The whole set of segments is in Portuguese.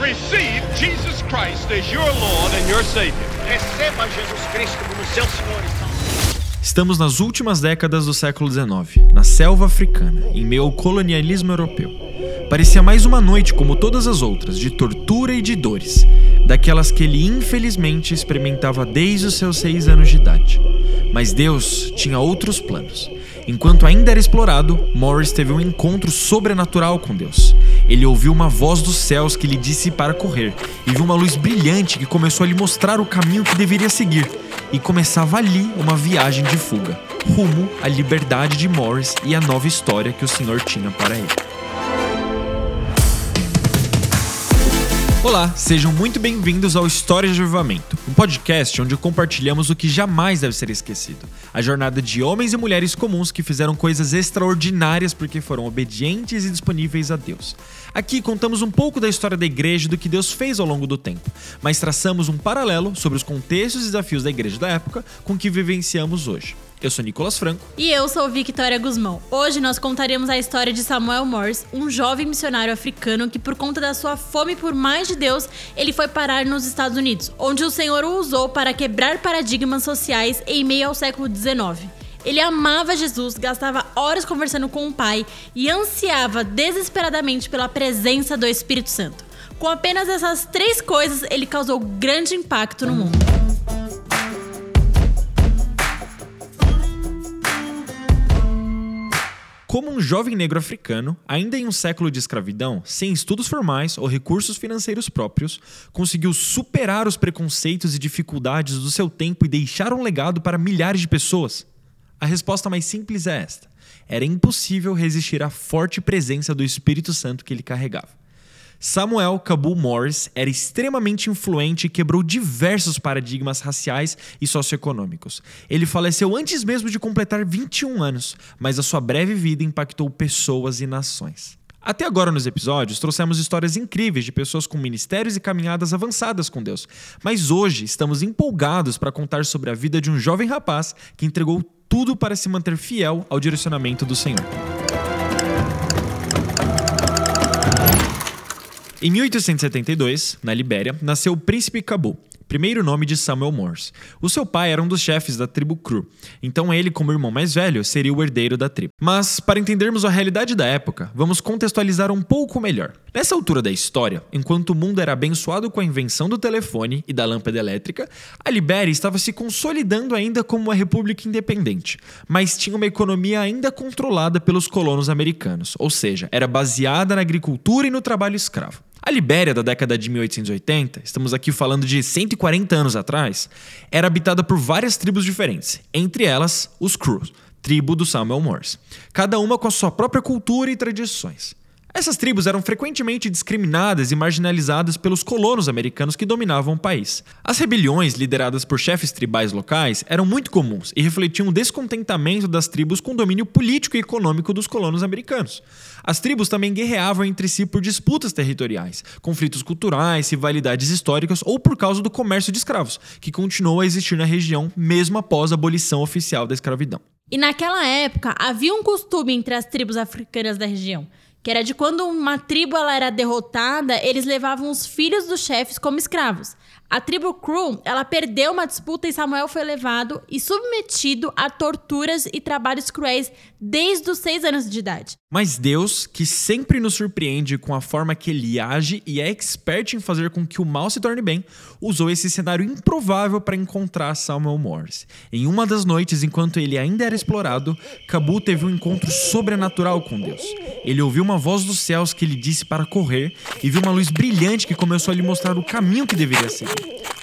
receive Jesus Christ as your Lord and your Savior. Receba Jesus Cristo como seu Senhor e Salvador. Estamos nas últimas décadas do século XIX, na selva africana, em meio ao colonialismo europeu. Parecia mais uma noite como todas as outras, de tortura e de dores, daquelas que ele infelizmente experimentava desde os seus seis anos de idade. Mas Deus tinha outros planos. Enquanto ainda era explorado, Morris teve um encontro sobrenatural com Deus. Ele ouviu uma voz dos céus que lhe disse para correr, e viu uma luz brilhante que começou a lhe mostrar o caminho que deveria seguir. E começava ali uma viagem de fuga, rumo à liberdade de Morris e à nova história que o Senhor tinha para ele. Olá, sejam muito bem-vindos ao História de Avivamento, um podcast onde compartilhamos o que jamais deve ser esquecido. A jornada de homens e mulheres comuns que fizeram coisas extraordinárias porque foram obedientes e disponíveis a Deus. Aqui contamos um pouco da história da igreja e do que Deus fez ao longo do tempo, mas traçamos um paralelo sobre os contextos e desafios da igreja da época com que vivenciamos hoje. Eu sou Nicolas Franco. E eu sou Victoria Guzmão. Hoje nós contaremos a história de Samuel Morse, um jovem missionário africano que, por conta da sua fome por mais de Deus, ele foi parar nos Estados Unidos, onde o Senhor o usou para quebrar paradigmas sociais em meio ao século XIX. Ele amava Jesus, gastava horas conversando com o Pai e ansiava desesperadamente pela presença do Espírito Santo. Com apenas essas três coisas, ele causou grande impacto no mundo. Como um jovem negro africano, ainda em um século de escravidão, sem estudos formais ou recursos financeiros próprios, conseguiu superar os preconceitos e dificuldades do seu tempo e deixar um legado para milhares de pessoas? A resposta mais simples é esta: era impossível resistir à forte presença do Espírito Santo que ele carregava. Samuel Kabul Morris era extremamente influente e quebrou diversos paradigmas raciais e socioeconômicos. Ele faleceu antes mesmo de completar 21 anos, mas a sua breve vida impactou pessoas e nações. Até agora nos episódios trouxemos histórias incríveis de pessoas com ministérios e caminhadas avançadas com Deus, mas hoje estamos empolgados para contar sobre a vida de um jovem rapaz que entregou tudo para se manter fiel ao direcionamento do Senhor. Em 1872, na Libéria, nasceu o príncipe Cabu, primeiro nome de Samuel Morse. O seu pai era um dos chefes da tribo Cru, então ele, como irmão mais velho, seria o herdeiro da tribo. Mas, para entendermos a realidade da época, vamos contextualizar um pouco melhor. Nessa altura da história, enquanto o mundo era abençoado com a invenção do telefone e da lâmpada elétrica, a Libéria estava se consolidando ainda como uma república independente, mas tinha uma economia ainda controlada pelos colonos americanos, ou seja, era baseada na agricultura e no trabalho escravo. A Libéria da década de 1880, estamos aqui falando de 140 anos atrás, era habitada por várias tribos diferentes, entre elas os Crews, tribo do Samuel Morse, cada uma com a sua própria cultura e tradições. Essas tribos eram frequentemente discriminadas e marginalizadas pelos colonos americanos que dominavam o país. As rebeliões lideradas por chefes tribais locais eram muito comuns e refletiam o descontentamento das tribos com o domínio político e econômico dos colonos americanos. As tribos também guerreavam entre si por disputas territoriais, conflitos culturais, rivalidades históricas ou por causa do comércio de escravos, que continuou a existir na região mesmo após a abolição oficial da escravidão. E naquela época havia um costume entre as tribos africanas da região que era de quando uma tribo ela era derrotada, eles levavam os filhos dos chefes como escravos. A tribo Crew, ela perdeu uma disputa e Samuel foi levado e submetido a torturas e trabalhos cruéis desde os seis anos de idade. Mas Deus, que sempre nos surpreende com a forma que ele age e é expert em fazer com que o mal se torne bem, usou esse cenário improvável para encontrar Samuel Morse. Em uma das noites, enquanto ele ainda era explorado, Cabu teve um encontro sobrenatural com Deus. Ele ouviu uma voz dos céus que lhe disse para correr e viu uma luz brilhante que começou a lhe mostrar o caminho que deveria seguir.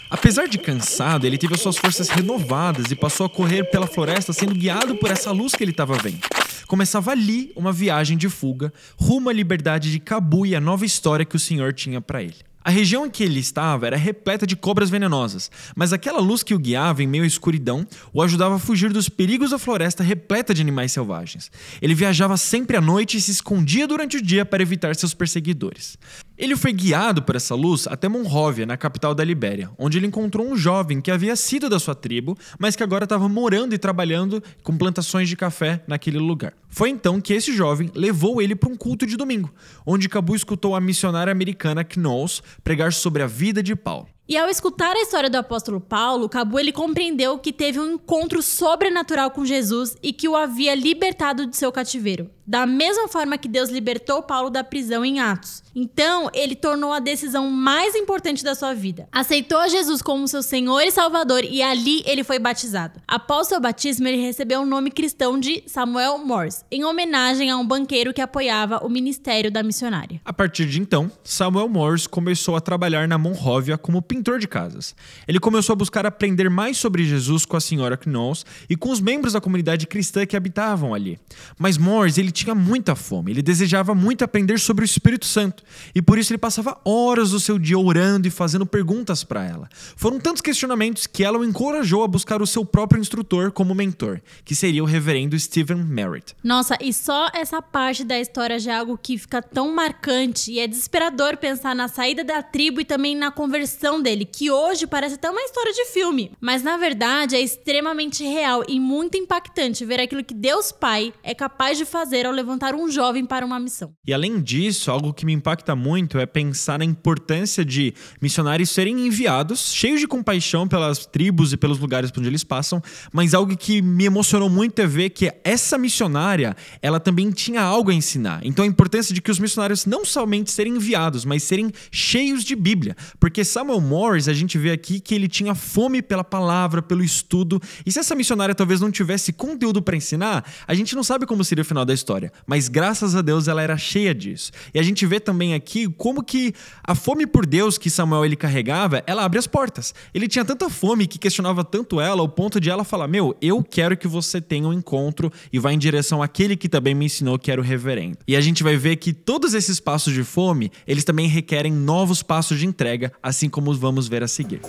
Apesar de cansado, ele teve suas forças renovadas e passou a correr pela floresta sendo guiado por essa luz que ele estava vendo. Começava ali uma viagem de fuga rumo à liberdade de Cabu e a nova história que o Senhor tinha para ele. A região em que ele estava era repleta de cobras venenosas, mas aquela luz que o guiava em meio à escuridão o ajudava a fugir dos perigos da floresta repleta de animais selvagens. Ele viajava sempre à noite e se escondia durante o dia para evitar seus perseguidores. Ele foi guiado por essa luz até Monróvia, na capital da Libéria, onde ele encontrou um jovem que havia sido da sua tribo, mas que agora estava morando e trabalhando com plantações de café naquele lugar. Foi então que esse jovem levou ele para um culto de domingo, onde Cabu escutou a missionária americana Knowles pregar sobre a vida de Paulo. E ao escutar a história do apóstolo Paulo, Cabu ele compreendeu que teve um encontro sobrenatural com Jesus e que o havia libertado de seu cativeiro, da mesma forma que Deus libertou Paulo da prisão em Atos. Então, ele tornou a decisão mais importante da sua vida. Aceitou Jesus como seu Senhor e Salvador e ali ele foi batizado. Após seu batismo, ele recebeu o nome cristão de Samuel Morse, em homenagem a um banqueiro que apoiava o ministério da missionária. A partir de então, Samuel Morse começou a trabalhar na Monróvia como pintor de casas. Ele começou a buscar aprender mais sobre Jesus com a senhora Knowles e com os membros da comunidade cristã que habitavam ali. Mas Morse, ele tinha muita fome, ele desejava muito aprender sobre o Espírito Santo e por isso ele passava horas do seu dia orando e fazendo perguntas para ela. Foram tantos questionamentos que ela o encorajou a buscar o seu próprio instrutor como mentor, que seria o reverendo Stephen Merritt. Nossa, e só essa parte da história já é algo que fica tão marcante e é desesperador pensar na saída da tribo e também na conversão dele, que hoje parece até uma história de filme, mas na verdade é extremamente real e muito impactante ver aquilo que Deus Pai é capaz de fazer ao levantar um jovem para uma missão. E além disso, algo que me impacta muito é pensar na importância de missionários serem enviados, cheios de compaixão pelas tribos e pelos lugares por onde eles passam, mas algo que me emocionou muito é ver que essa missionária, ela também tinha algo a ensinar. Então a importância de que os missionários não somente serem enviados, mas serem cheios de Bíblia, porque Samuel Morris, a gente vê aqui que ele tinha fome pela palavra, pelo estudo, e se essa missionária talvez não tivesse conteúdo para ensinar, a gente não sabe como seria o final da história, mas graças a Deus ela era cheia disso. E a gente vê também aqui como que a fome por Deus que Samuel ele carregava, ela abre as portas. Ele tinha tanta fome que questionava tanto ela ao ponto de ela falar: "Meu, eu quero que você tenha um encontro e vá em direção àquele que também me ensinou que era o reverendo". E a gente vai ver que todos esses passos de fome, eles também requerem novos passos de entrega, assim como vamos ver a seguir.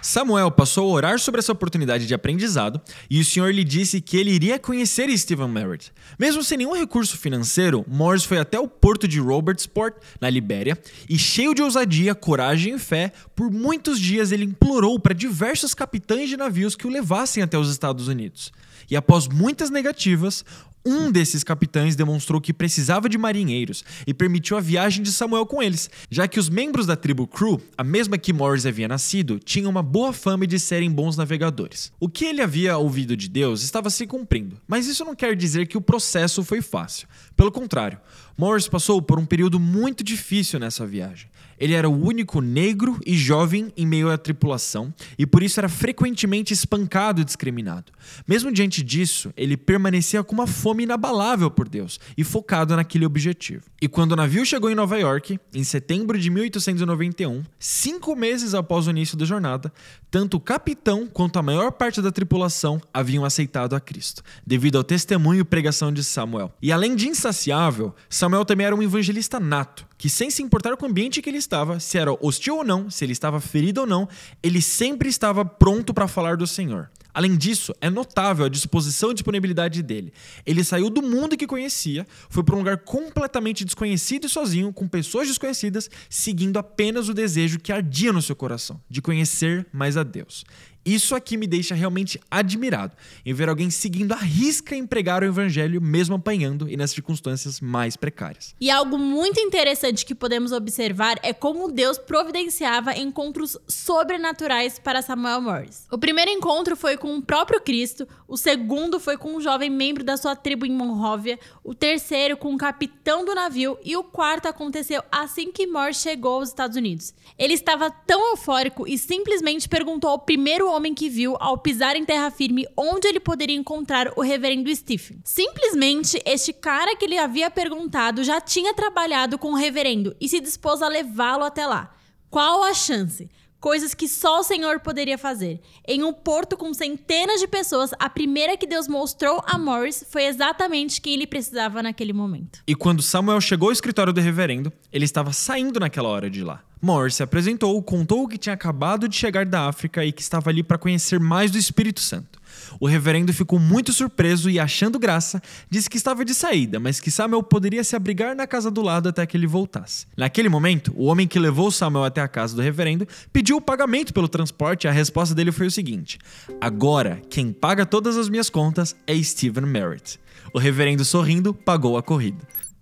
Samuel passou a orar sobre essa oportunidade de aprendizado e o Senhor lhe disse que ele iria conhecer Stephen Merritt. Mesmo sem nenhum recurso financeiro, Morris foi até o porto de Robertsport, na Libéria, e cheio de ousadia, coragem e fé, por muitos dias ele implorou para diversos capitães de navios que o levassem até os Estados Unidos. E após muitas negativas, um desses capitães demonstrou que precisava de marinheiros e permitiu a viagem de Samuel com eles, já que os membros da tribo Crew, a mesma que Morris havia nascido, tinham uma boa fama de serem bons navegadores. O que ele havia ouvido de Deus estava se cumprindo, mas isso não quer dizer que o processo foi fácil. Pelo contrário, Morris passou por um período muito difícil nessa viagem. Ele era o único negro e jovem em meio à tripulação e por isso era frequentemente espancado e discriminado. Mesmo diante disso, ele permanecia com uma fome inabalável por Deus e focado naquele objetivo. E quando o navio chegou em Nova York, em setembro de 1891, cinco meses após o início da jornada, tanto o capitão quanto a maior parte da tripulação haviam aceitado a Cristo, devido ao testemunho e pregação de Samuel. E além de insaciável, Samuel também era um evangelista nato que, sem se importar com o ambiente que ele estava, se era hostil ou não, se ele estava ferido ou não, ele sempre estava pronto para falar do Senhor. Além disso, é notável a disposição e disponibilidade dele. Ele saiu do mundo que conhecia, foi para um lugar completamente desconhecido e sozinho, com pessoas desconhecidas, seguindo apenas o desejo que ardia no seu coração, de conhecer mais a Deus. Isso aqui me deixa realmente admirado em ver alguém seguindo a risca em pregar o evangelho, mesmo apanhando e nas circunstâncias mais precárias. E algo muito interessante que podemos observar é como Deus providenciava encontros sobrenaturais para Samuel Morris. O primeiro encontro foi com o próprio Cristo, o segundo foi com um jovem membro da sua tribo em Monróvia, o terceiro com o capitão do navio e o quarto aconteceu assim que Morris chegou aos Estados Unidos. Ele estava tão eufórico e simplesmente perguntou ao primeiro homem que viu ao pisar em terra firme onde ele poderia encontrar o reverendo Stephen. Simplesmente, este cara que ele havia perguntado já tinha trabalhado com o reverendo e se dispôs a levá-lo até lá. Qual a chance? Coisas que só o Senhor poderia fazer. Em um porto com centenas de pessoas, a primeira que Deus mostrou a Morris foi exatamente quem ele precisava naquele momento. E quando Samuel chegou ao escritório do reverendo, ele estava saindo naquela hora de lá. Morris se apresentou, contou que tinha acabado de chegar da África e que estava ali para conhecer mais do Espírito Santo. O reverendo ficou muito surpreso e, achando graça, disse que estava de saída, mas que Samuel poderia se abrigar na casa do lado até que ele voltasse. Naquele momento, o homem que levou Samuel até a casa do reverendo pediu o pagamento pelo transporte e a resposta dele foi o seguinte: Agora, quem paga todas as minhas contas é Stephen Merritt. O reverendo, sorrindo, pagou a corrida.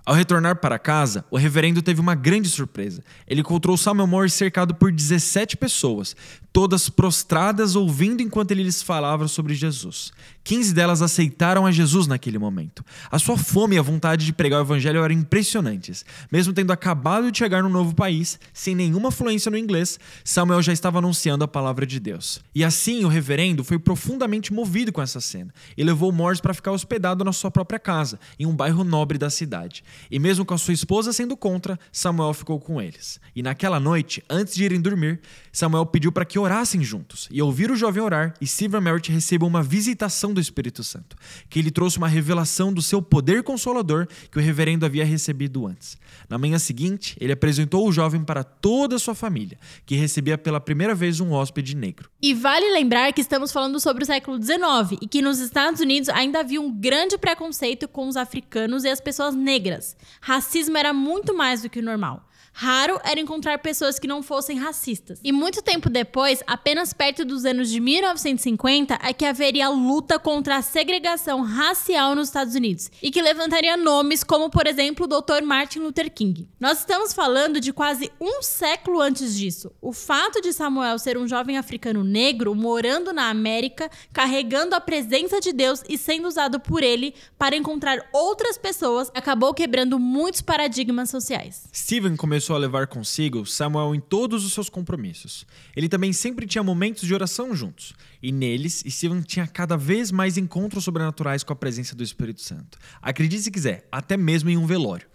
Ao retornar para casa, o reverendo teve uma grande surpresa. Ele encontrou Samuel Morris cercado por 17 pessoas, todas prostradas ouvindo enquanto ele lhes falava sobre Jesus. 15 delas aceitaram a Jesus naquele momento. A sua fome e a vontade de pregar o evangelho eram impressionantes. Mesmo tendo acabado de chegar num novo país, sem nenhuma fluência no inglês, Samuel já estava anunciando a palavra de Deus. E assim, o reverendo foi profundamente movido com essa cena e levou Morris para ficar hospedado na sua própria casa, em um bairro nobre da cidade. E mesmo com a sua esposa sendo contra, Samuel ficou com eles. E naquela noite, antes de irem dormir, Samuel pediu para que orassem juntos. E ouvir o jovem orar, Stephen Merritt recebeu uma visitação do Espírito Santo, que lhe trouxe uma revelação do seu poder consolador que o reverendo havia recebido antes. Na manhã seguinte, ele apresentou o jovem para toda a sua família, que recebia pela primeira vez um hóspede negro. E vale lembrar que estamos falando sobre o século XIX e que nos Estados Unidos ainda havia um grande preconceito com os africanos e as pessoas negras. Racismo era muito mais do que o normal. Raro era encontrar pessoas que não fossem racistas. E muito tempo depois, apenas perto dos anos de 1950, é que haveria luta contra a segregação racial nos Estados Unidos e que levantaria nomes como, por exemplo, o Dr. Martin Luther King. Nós estamos falando de quase um século antes disso. O fato de Samuel ser um jovem africano negro morando na América, carregando a presença de Deus e sendo usado por ele para encontrar outras pessoas, acabou quebrando muitos paradigmas sociais. Stephen começou a levar consigo Samuel em todos os seus compromissos. Ele também sempre tinha momentos de oração juntos, e neles Stephen tinha cada vez mais encontros sobrenaturais com a presença do Espírito Santo. Acredite se quiser, até mesmo em um velório.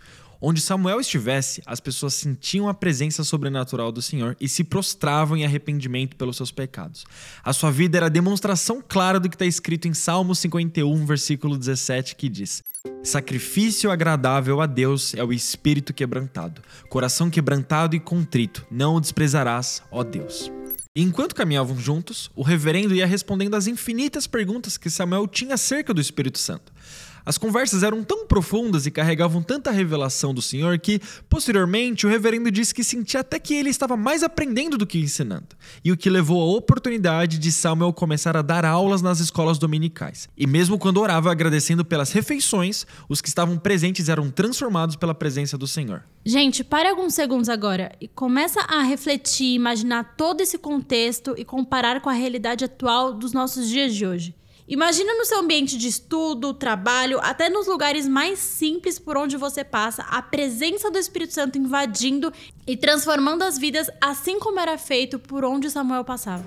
Onde Samuel estivesse, as pessoas sentiam a presença sobrenatural do Senhor e se prostravam em arrependimento pelos seus pecados. A sua vida era a demonstração clara do que está escrito em Salmo 51, versículo 17, que diz: Sacrifício agradável a Deus é o espírito quebrantado, coração quebrantado e contrito, não o desprezarás, ó Deus. Enquanto caminhavam juntos, o reverendo ia respondendo às infinitas perguntas que Samuel tinha acerca do Espírito Santo. As conversas eram tão profundas e carregavam tanta revelação do Senhor que, posteriormente, o reverendo disse que sentia até que ele estava mais aprendendo do que ensinando, e o que levou à oportunidade de Samuel começar a dar aulas nas escolas dominicais. E mesmo quando orava agradecendo pelas refeições, os que estavam presentes eram transformados pela presença do Senhor. Gente, pare alguns segundos agora e começa a refletir, imaginar todo esse contexto e comparar com a realidade atual dos nossos dias de hoje. Imagina no seu ambiente de estudo, trabalho, até nos lugares mais simples por onde você passa, a presença do Espírito Santo invadindo e transformando as vidas, assim como era feito por onde Samuel passava.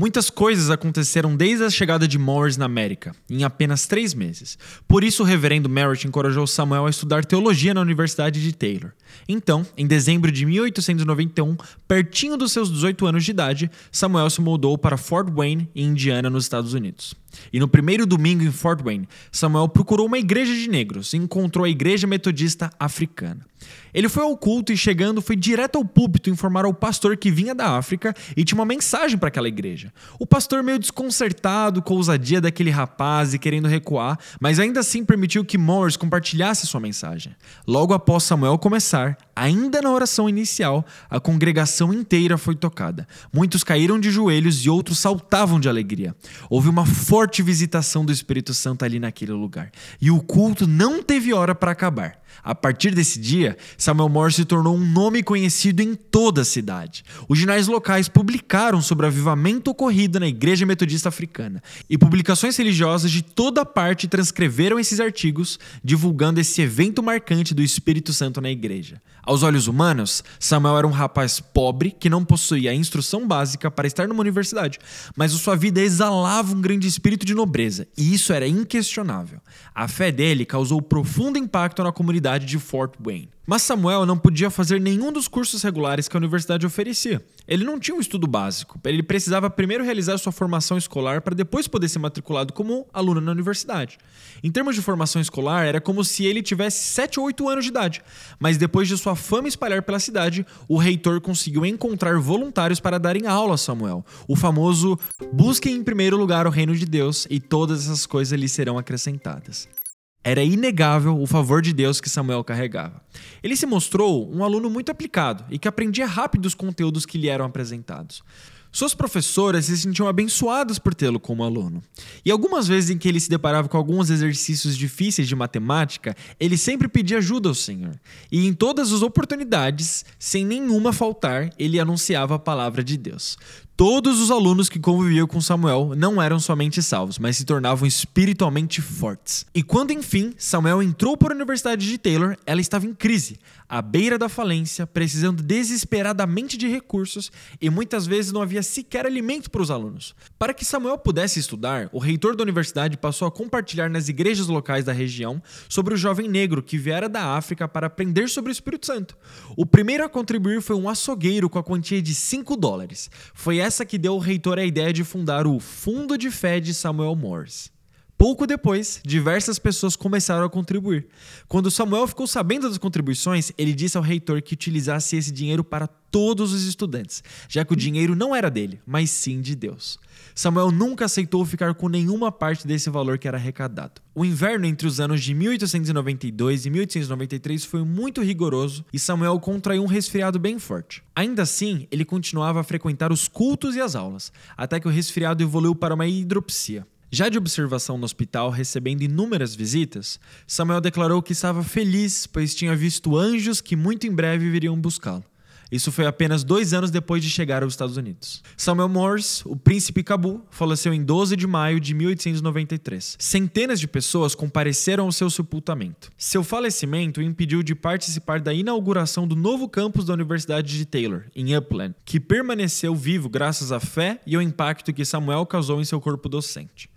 Muitas coisas aconteceram desde a chegada de Morris na América, em apenas três meses. Por isso, o reverendo Merritt encorajou Samuel a estudar teologia na Universidade de Taylor. Então, em dezembro de 1891, pertinho dos seus 18 anos de idade, Samuel se mudou para Fort Wayne, em Indiana, nos Estados Unidos. E no primeiro domingo em Fort Wayne, Samuel procurou uma igreja de negros e encontrou a Igreja Metodista Africana. Ele foi ao culto e, chegando, foi direto ao púlpito informar ao pastor que vinha da África e tinha uma mensagem para aquela igreja. O pastor, meio desconcertado com a ousadia daquele rapaz e querendo recuar, mas ainda assim permitiu que Morris compartilhasse sua mensagem. Logo após Samuel começar, ainda na oração inicial, a congregação inteira foi tocada. Muitos caíram de joelhos e outros saltavam de alegria. Houve uma forte visitação do Espírito Santo ali naquele lugar. E o culto não teve hora para acabar. A partir desse dia, Samuel Morse se tornou um nome conhecido em toda a cidade. Os jornais locais publicaram sobre o avivamento ocorrido na Igreja Metodista Africana, e publicações religiosas de toda parte transcreveram esses artigos, divulgando esse evento marcante do Espírito Santo na igreja. Aos olhos humanos, Samuel era um rapaz pobre que não possuía a instrução básica para estar numa universidade, mas sua vida exalava um grande espírito de nobreza, e isso era inquestionável. A fé dele causou profundo impacto na comunidade Universidade de Fort Wayne. Mas Samuel não podia fazer nenhum dos cursos regulares que a universidade oferecia. Ele não tinha um estudo básico. Ele precisava primeiro realizar sua formação escolar para depois poder ser matriculado como aluno na universidade. Em termos de formação escolar, era como se ele tivesse 7 ou 8 anos de idade. Mas depois de sua fama espalhar pela cidade, o reitor conseguiu encontrar voluntários para darem aula a Samuel. O famoso busquem em primeiro lugar o reino de Deus e todas essas coisas lhe serão acrescentadas. Era inegável o favor de Deus que Samuel carregava. Ele se mostrou um aluno muito aplicado e que aprendia rápido os conteúdos que lhe eram apresentados. Suas professoras se sentiam abençoadas por tê-lo como aluno. E algumas vezes em que ele se deparava com alguns exercícios difíceis de matemática, ele sempre pedia ajuda ao Senhor. E em todas as oportunidades, sem nenhuma faltar, ele anunciava a palavra de Deus. Todos os alunos que conviviam com Samuel não eram somente salvos, mas se tornavam espiritualmente fortes. E quando enfim Samuel entrou para a Universidade de Taylor, ela estava em crise, à beira da falência, precisando desesperadamente de recursos e muitas vezes não havia sequer alimento para os alunos. Para que Samuel pudesse estudar, o reitor da universidade passou a compartilhar nas igrejas locais da região sobre o jovem negro que viera da África para aprender sobre o Espírito Santo. O primeiro a contribuir foi um açougueiro com a quantia de 5 dólares. Foi essa que deu ao reitor a ideia de fundar o Fundo de Fé de Samuel Morse. Pouco depois, diversas pessoas começaram a contribuir. Quando Samuel ficou sabendo das contribuições, ele disse ao reitor que utilizasse esse dinheiro para todos os estudantes, já que o dinheiro não era dele, mas sim de Deus. Samuel nunca aceitou ficar com nenhuma parte desse valor que era arrecadado. O inverno entre os anos de 1892 e 1893 foi muito rigoroso e Samuel contraiu um resfriado bem forte. Ainda assim, ele continuava a frequentar os cultos e as aulas, até que o resfriado evoluiu para uma hidropsia. Já de observação no hospital, recebendo inúmeras visitas, Samuel declarou que estava feliz, pois tinha visto anjos que muito em breve viriam buscá-lo. Isso foi apenas dois anos depois de chegar aos Estados Unidos. Samuel Morse, o príncipe Cabu, faleceu em 12 de maio de 1893. Centenas de pessoas compareceram ao seu sepultamento. Seu falecimento o impediu de participar da inauguração do novo campus da Universidade de Taylor, em Upland, que permaneceu vivo graças à fé e ao impacto que Samuel causou em seu corpo docente.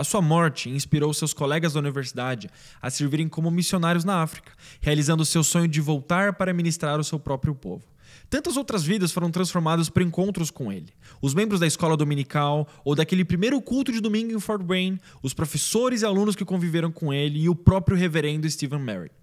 A sua morte inspirou seus colegas da universidade a servirem como missionários na África, realizando seu sonho de voltar para ministrar o seu próprio povo. Tantas outras vidas foram transformadas por encontros com ele. Os membros da escola dominical ou daquele primeiro culto de domingo em Fort Wayne, os professores e alunos que conviveram com ele e o próprio reverendo Stephen Merritt.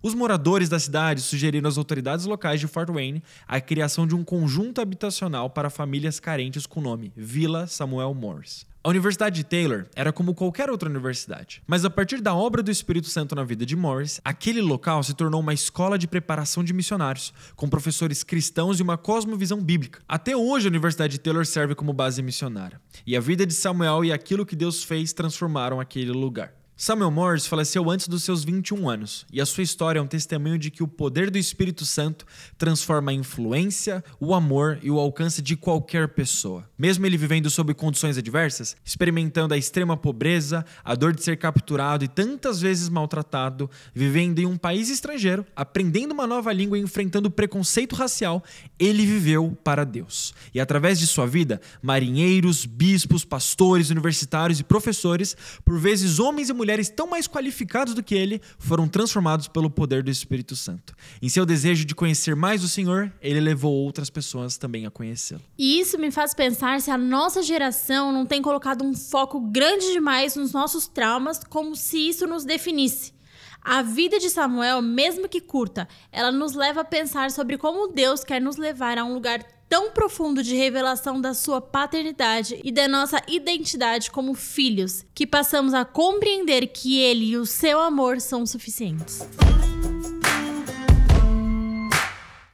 Os moradores da cidade sugeriram às autoridades locais de Fort Wayne a criação de um conjunto habitacional para famílias carentes com o nome Vila Samuel Morse. A Universidade de Taylor era como qualquer outra universidade, mas a partir da obra do Espírito Santo na vida de Morris, aquele local se tornou uma escola de preparação de missionários, com professores cristãos e uma cosmovisão bíblica. Até hoje, a Universidade de Taylor serve como base missionária, e a vida de Samuel e aquilo que Deus fez transformaram aquele lugar. Samuel Morse faleceu antes dos seus 21 anos, e a sua história é um testemunho de que o poder do Espírito Santo transforma a influência, o amor e o alcance de qualquer pessoa. Mesmo ele vivendo sob condições adversas, experimentando a extrema pobreza, a dor de ser capturado e tantas vezes maltratado, vivendo em um país estrangeiro, aprendendo uma nova língua e enfrentando preconceito racial, ele viveu para Deus. E através de sua vida, marinheiros, bispos, pastores, universitários e professores, por vezes homens e mulheres mulheres tão mais qualificados do que ele foram transformados pelo poder do Espírito Santo. Em seu desejo de conhecer mais o Senhor, ele levou outras pessoas também a conhecê-lo. E isso me faz pensar se a nossa geração não tem colocado um foco grande demais nos nossos traumas, como se isso nos definisse. A vida de Samuel, mesmo que curta, ela nos leva a pensar sobre como Deus quer nos levar a um lugar tão profundo de revelação da sua paternidade e da nossa identidade como filhos, que passamos a compreender que ele e o seu amor são suficientes.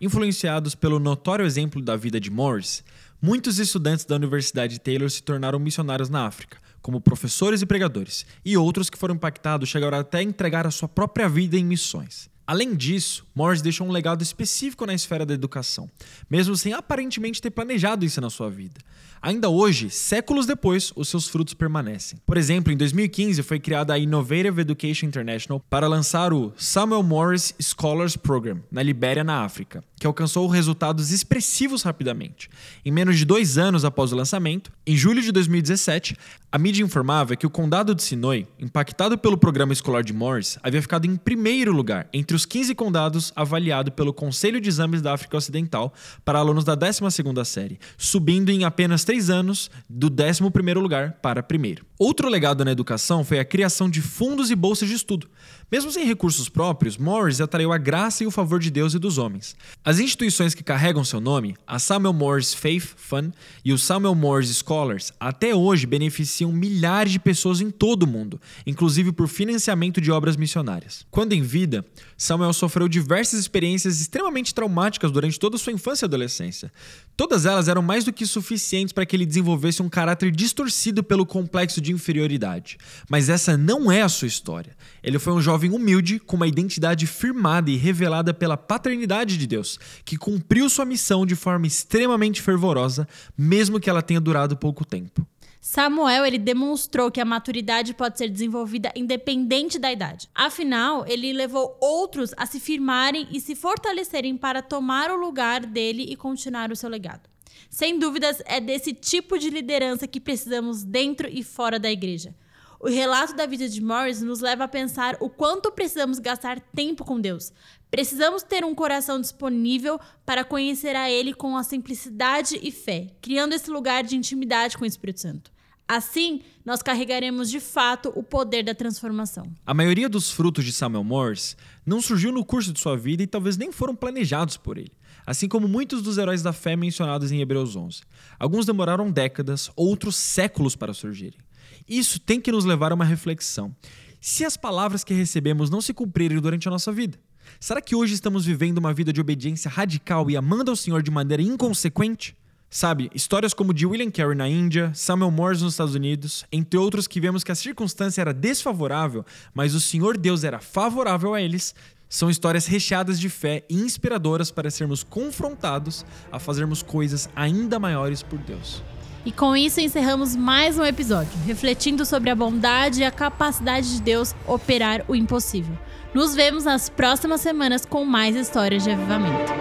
Influenciados pelo notório exemplo da vida de Morris, muitos estudantes da Universidade de Taylor se tornaram missionários na África, como professores e pregadores, e outros que foram impactados chegaram até a entregar a sua própria vida em missões. Além disso, Morris deixou um legado específico na esfera da educação, mesmo sem aparentemente ter planejado isso na sua vida. Ainda hoje, séculos depois, os seus frutos permanecem. Por exemplo, em 2015 foi criada a Innovative Education International para lançar o Samuel Morris Scholars Program na Libéria, na África, que alcançou resultados expressivos rapidamente. Em menos de dois anos após o lançamento, em julho de 2017, a mídia informava que o condado de Sinoi, impactado pelo programa escolar de Morris, havia ficado em primeiro lugar entre os 15 condados avaliado pelo Conselho de Exames da África Ocidental para alunos da 12ª série, subindo em apenas três anos do 11º lugar para primeiro. Outro legado na educação foi a criação de fundos e bolsas de estudo. Mesmo sem recursos próprios, Morris atraiu a graça e o favor de Deus e dos homens. As instituições que carregam seu nome, a Samuel Morris Faith Fund e o Samuel Morris Scholars, até hoje beneficiam milhares de pessoas em todo o mundo, inclusive por financiamento de obras missionárias. Quando em vida, Samuel sofreu diversas experiências extremamente traumáticas durante toda sua infância e adolescência. Todas elas eram mais do que suficientes para que ele desenvolvesse um caráter distorcido pelo complexo de inferioridade. Mas essa não é a sua história. Ele foi um jovem humilde, com uma identidade firmada e revelada pela paternidade de Deus, que cumpriu sua missão de forma extremamente fervorosa, mesmo que ela tenha durado pouco tempo. Samuel ele demonstrou que a maturidade pode ser desenvolvida independente da idade. Afinal, ele levou outros a se firmarem e se fortalecerem para tomar o lugar dele e continuar o seu legado. Sem dúvidas, é desse tipo de liderança que precisamos dentro e fora da igreja. O relato da vida de Morris nos leva a pensar o quanto precisamos gastar tempo com Deus. Precisamos ter um coração disponível para conhecer a Ele com a simplicidade e fé, criando esse lugar de intimidade com o Espírito Santo. Assim, nós carregaremos de fato o poder da transformação. A maioria dos frutos de Samuel Morse não surgiu no curso de sua vida e talvez nem foram planejados por ele, assim como muitos dos heróis da fé mencionados em Hebreus 11. Alguns demoraram décadas, outros séculos para surgirem. Isso tem que nos levar a uma reflexão. Se as palavras que recebemos não se cumprirem durante a nossa vida, será que hoje estamos vivendo uma vida de obediência radical e amando ao Senhor de maneira inconsequente? Sabe, histórias como de William Carey na Índia, Samuel Morse nos Estados Unidos, entre outros que vemos que a circunstância era desfavorável, mas o Senhor Deus era favorável a eles, são histórias recheadas de fé e inspiradoras para sermos confrontados a fazermos coisas ainda maiores por Deus. E com isso encerramos mais um episódio, refletindo sobre a bondade e a capacidade de Deus operar o impossível. Nos vemos nas próximas semanas com mais histórias de avivamento.